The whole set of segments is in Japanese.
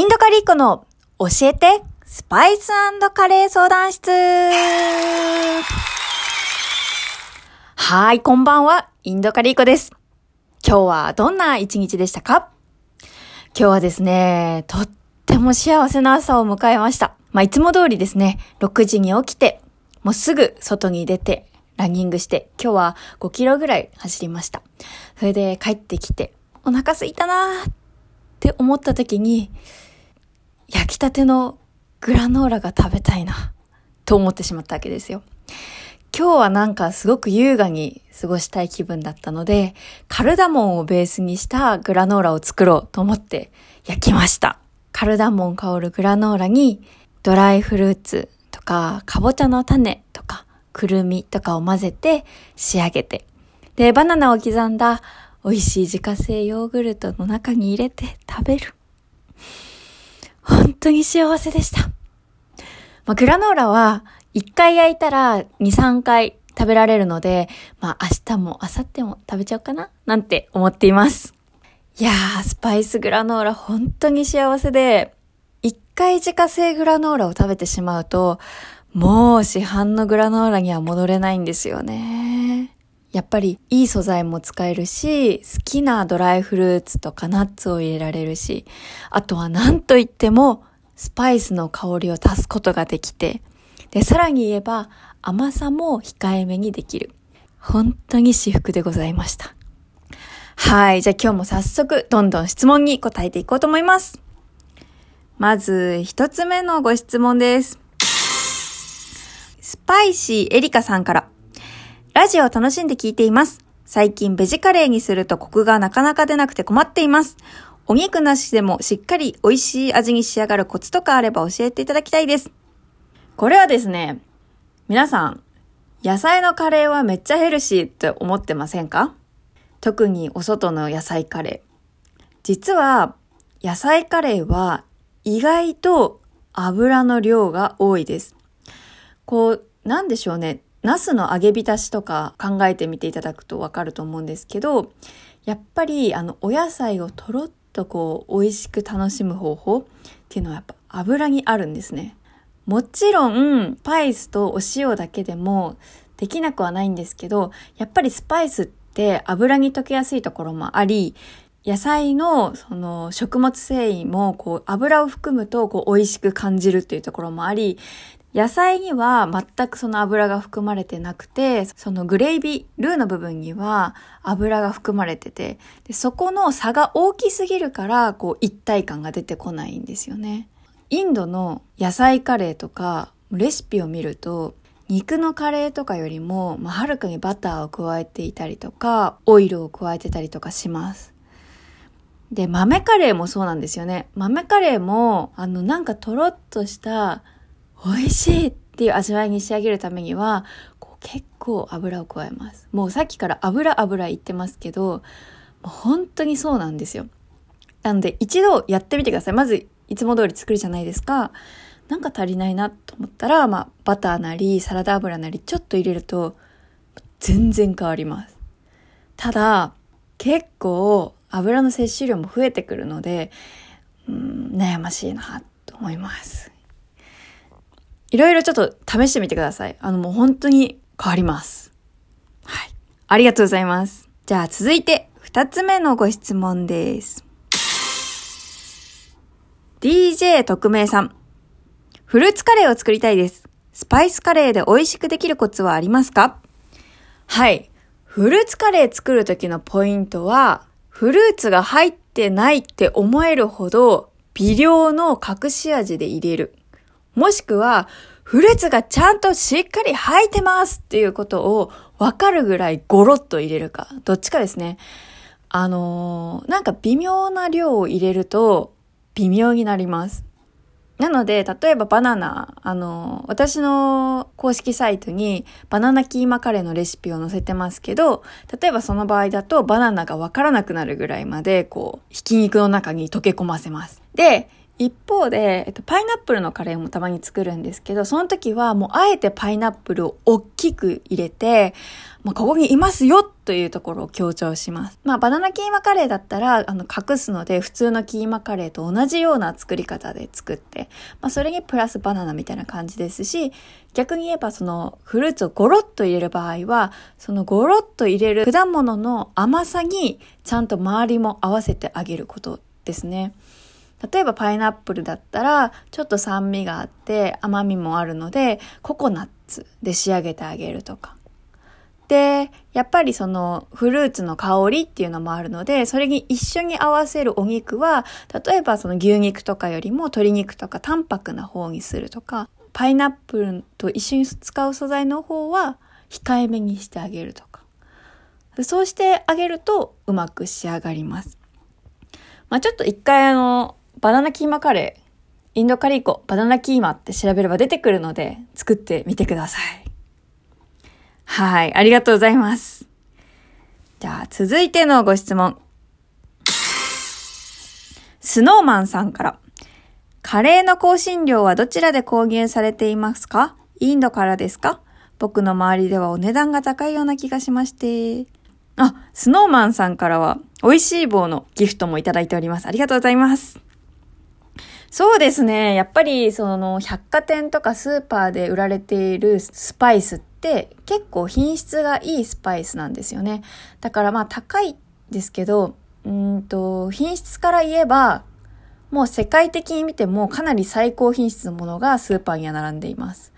インドカリーコの教えてスパイスカレー相談室はい、こんばんは。インドカリーコです。今日はどんな一日でしたか？今日はですね、とっても幸せな朝を迎えました。まあ、いつも通りですね、6時に起きて、もうすぐ外に出て、ランニングして、今日は5キロぐらい走りました。それで帰ってきて、お腹すいたなーって思った時に、焼きたてのグラノーラが食べたいな、と思ってしまったわけですよ。今日はなんかすごく優雅に過ごしたい気分だったので、カルダモンをベースにしたグラノーラを作ろうと思って焼きました。カルダモン香るグラノーラにドライフルーツとか、かぼちゃの種とか、くるみとかを混ぜて仕上げて、で、バナナを刻んだ美味しい自家製ヨーグルトの中に入れて食べる。本当に幸せでした。まあ、グラノーラは1回焼いたら2、3回食べられるので、まあ明日も明後日も食べちゃおうかななんて思っています。いやー、スパイスグラノーラ本当に幸せで、1回自家製グラノーラを食べてしまうと、もう市販のグラノーラには戻れないんですよね。やっぱりいい素材も使えるし、好きなドライフルーツとかナッツを入れられるし、あとは何と言ってもスパイスの香りを足すことができて、で、さらに言えば甘さも控えめにできる。本当に至福でございました。はい。じゃあ今日も早速どんどん質問に答えていこうと思います。まず一つ目のご質問です。スパイシーエリカさんから。ラジオを楽しんで聞いています。最近ベジカレーにするとコクがなかなか出なくて困っています。お肉なしでもしっかり美味しい味に仕上がるコツとかあれば教えていただきたいです。これはですね、皆さん、野菜のカレーはめっちゃヘルシーって思ってませんか？特にお外の野菜カレー。実は、野菜カレーは意外と油の量が多いです。こう、なんでしょうね。ナスの揚げ浸しとか考えてみていただくとわかると思うんですけど、やっぱりあのお野菜をとろっとこう美味しく楽しむ方法っていうのはやっぱ油にあるんですね。もちろん、スパイスとお塩だけでもできなくはないんですけど、やっぱりスパイスって油に溶けやすいところもあり、野菜のその食物繊維もこう油を含むとこう美味しく感じるっていうところもあり、野菜には全くその油が含まれてなくて、そのグレイビー、ルーの部分には油が含まれてて、でそこの差が大きすぎるから、こう一体感が出てこないんですよね。インドの野菜カレーとか、レシピを見ると、肉のカレーとかよりも、まあ、はるかにバターを加えていたりとか、オイルを加えてたりとかします。で、豆カレーもそうなんですよね。豆カレーも、あの、なんかとろっとした美味しいっていう味わいに仕上げるためには、こう結構油を加えます。もうさっきから油油言ってますけど、本当にそうなんですよ。なので一度やってみてください。まずいつも通り作るじゃないですか。なんか足りないなと思ったら、まあバターなりサラダ油なりちょっと入れると全然変わります。ただ、結構油の摂取量も増えてくるので、うん、悩ましいなと思います。いろいろちょっと試してみてください。あのもう本当に変わります。はい。ありがとうございます。じゃあ続いて二つ目のご質問です。DJ 特命さん。フルーツカレーを作りたいです。スパイスカレーで美味しくできるコツはありますか？はい。フルーツカレー作る時のポイントは、フルーツが入ってないって思えるほど微量の隠し味で入れる。もしくは、フルーツがちゃんとしっかり入ってますっていうことをわかるぐらいゴロッと入れるか。どっちかですね。あのー、なんか微妙な量を入れると微妙になります。なので、例えばバナナ、あの、私の公式サイトにバナナキーマカレーのレシピを載せてますけど、例えばその場合だとバナナがわからなくなるぐらいまで、こう、ひき肉の中に溶け込ませます。で、一方で、えっと、パイナップルのカレーもたまに作るんですけど、その時はもうあえてパイナップルを大きく入れて、まあ、ここにいますよというところを強調します。まあ、バナナキーマカレーだったら、あの、隠すので、普通のキーマカレーと同じような作り方で作って、まあ、それにプラスバナナみたいな感じですし、逆に言えばその、フルーツをゴロッと入れる場合は、そのゴロッと入れる果物の甘さに、ちゃんと周りも合わせてあげることですね。例えばパイナップルだったら、ちょっと酸味があって甘みもあるので、ココナッツで仕上げてあげるとか。で、やっぱりそのフルーツの香りっていうのもあるので、それに一緒に合わせるお肉は、例えばその牛肉とかよりも鶏肉とか淡白な方にするとか、パイナップルと一緒に使う素材の方は控えめにしてあげるとか。そうしてあげるとうまく仕上がります。まあちょっと一回あの、バナナキーマカレー、インドカリーコ、バナナキーマって調べれば出てくるので、作ってみてください。はい、ありがとうございます。じゃあ、続いてのご質問。スノーマンさんから。カレーの香辛料はどちらで購入されていますか？インドからですか？僕の周りではお値段が高いような気がしまして。あ、スノーマンさんからは美味しい棒のギフトもいただいております。ありがとうございます。そうですね。やっぱり、その、百貨店とかスーパーで売られているスパイスって結構品質がいいスパイスなんですよね。だからまあ高いですけど、うんと、品質から言えば、もう世界的に見てもかなり最高品質のものがスーパーには並んでいます。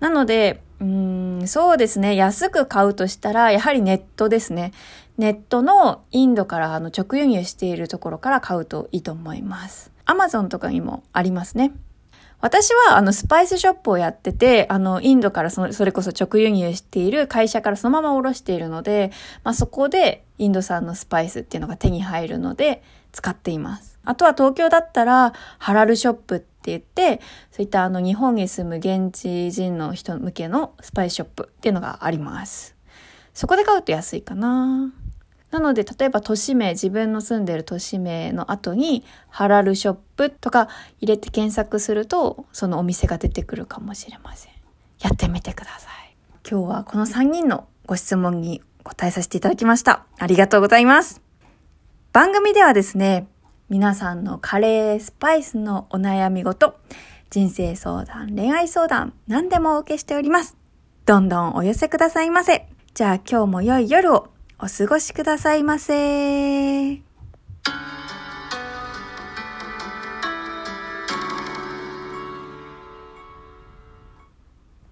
なので、うん、そうですね。安く買うとしたら、やはりネットですね。ネットのインドからあの直輸入しているところから買うといいと思います。アマゾンとかにもありますね。私はあのスパイスショップをやってて、あのインドからそそれこそ直輸入している会社からそのままおろしているので、まあそこでインド産のスパイスっていうのが手に入るので使っています。あとは東京だったらハラルショップって言って、そういったあの日本に住む現地人の人向けのスパイスショップっていうのがあります。そこで買うと安いかな。なので、例えば都市名、自分の住んでる都市名の後に、ハラルショップとか入れて検索すると、そのお店が出てくるかもしれません。やってみてください。今日はこの3人のご質問に答えさせていただきました。ありがとうございます。番組ではですね、皆さんのカレー、スパイスのお悩み事、人生相談、恋愛相談、何でもお受けしております。どんどんお寄せくださいませ。じゃあ今日も良い夜をお過ごしくださいませ。